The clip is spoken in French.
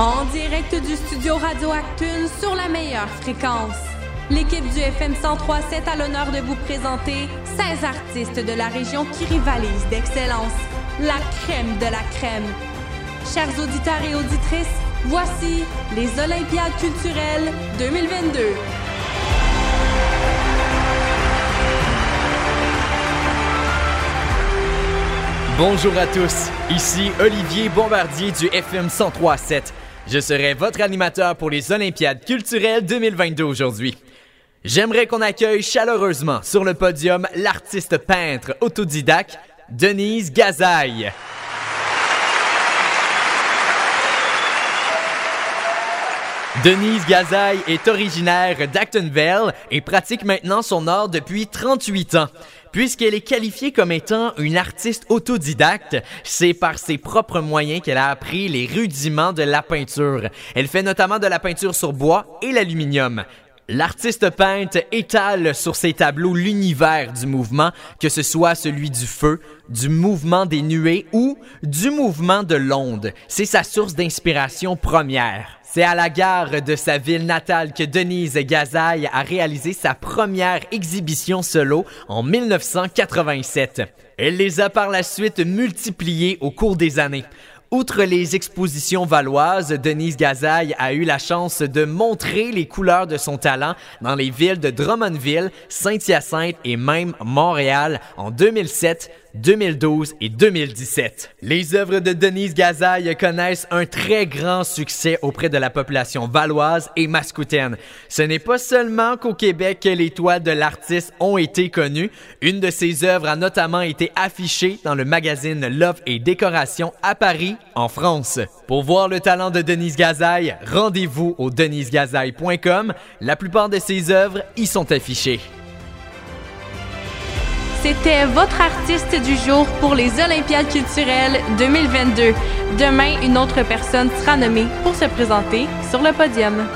En direct du studio Radio Actune sur la meilleure fréquence. L'équipe du FM 1037 a l'honneur de vous présenter 16 artistes de la région qui rivalisent d'excellence. La crème de la crème. Chers auditeurs et auditrices, voici les Olympiades culturelles 2022. Bonjour à tous, ici Olivier Bombardier du FM 1037. Je serai votre animateur pour les Olympiades culturelles 2022 aujourd'hui. J'aimerais qu'on accueille chaleureusement sur le podium l'artiste peintre autodidacte Denise Gazaille. Denise Gazaille est originaire d'Actonville et pratique maintenant son art depuis 38 ans. Puisqu'elle est qualifiée comme étant une artiste autodidacte, c'est par ses propres moyens qu'elle a appris les rudiments de la peinture. Elle fait notamment de la peinture sur bois et l'aluminium. L'artiste peinte étale sur ses tableaux l'univers du mouvement, que ce soit celui du feu, du mouvement des nuées ou du mouvement de l'onde. C'est sa source d'inspiration première. C'est à la gare de sa ville natale que Denise Gazaille a réalisé sa première exhibition solo en 1987. Elle les a par la suite multipliées au cours des années. Outre les expositions valoises, Denise Gazaille a eu la chance de montrer les couleurs de son talent dans les villes de Drummondville, Saint-Hyacinthe et même Montréal en 2007, 2012 et 2017. Les œuvres de Denise Gazaille connaissent un très grand succès auprès de la population valoise et mascoutaine. Ce n'est pas seulement qu'au Québec que les toiles de l'artiste ont été connues. Une de ses œuvres a notamment été affichée dans le magazine Love et Décoration à Paris, en France. Pour voir le talent de Denise Gazaille, rendez-vous au denisegazaille.com. La plupart de ses œuvres y sont affichées. C'était votre artiste du jour pour les Olympiades culturelles 2022. Demain, une autre personne sera nommée pour se présenter sur le podium.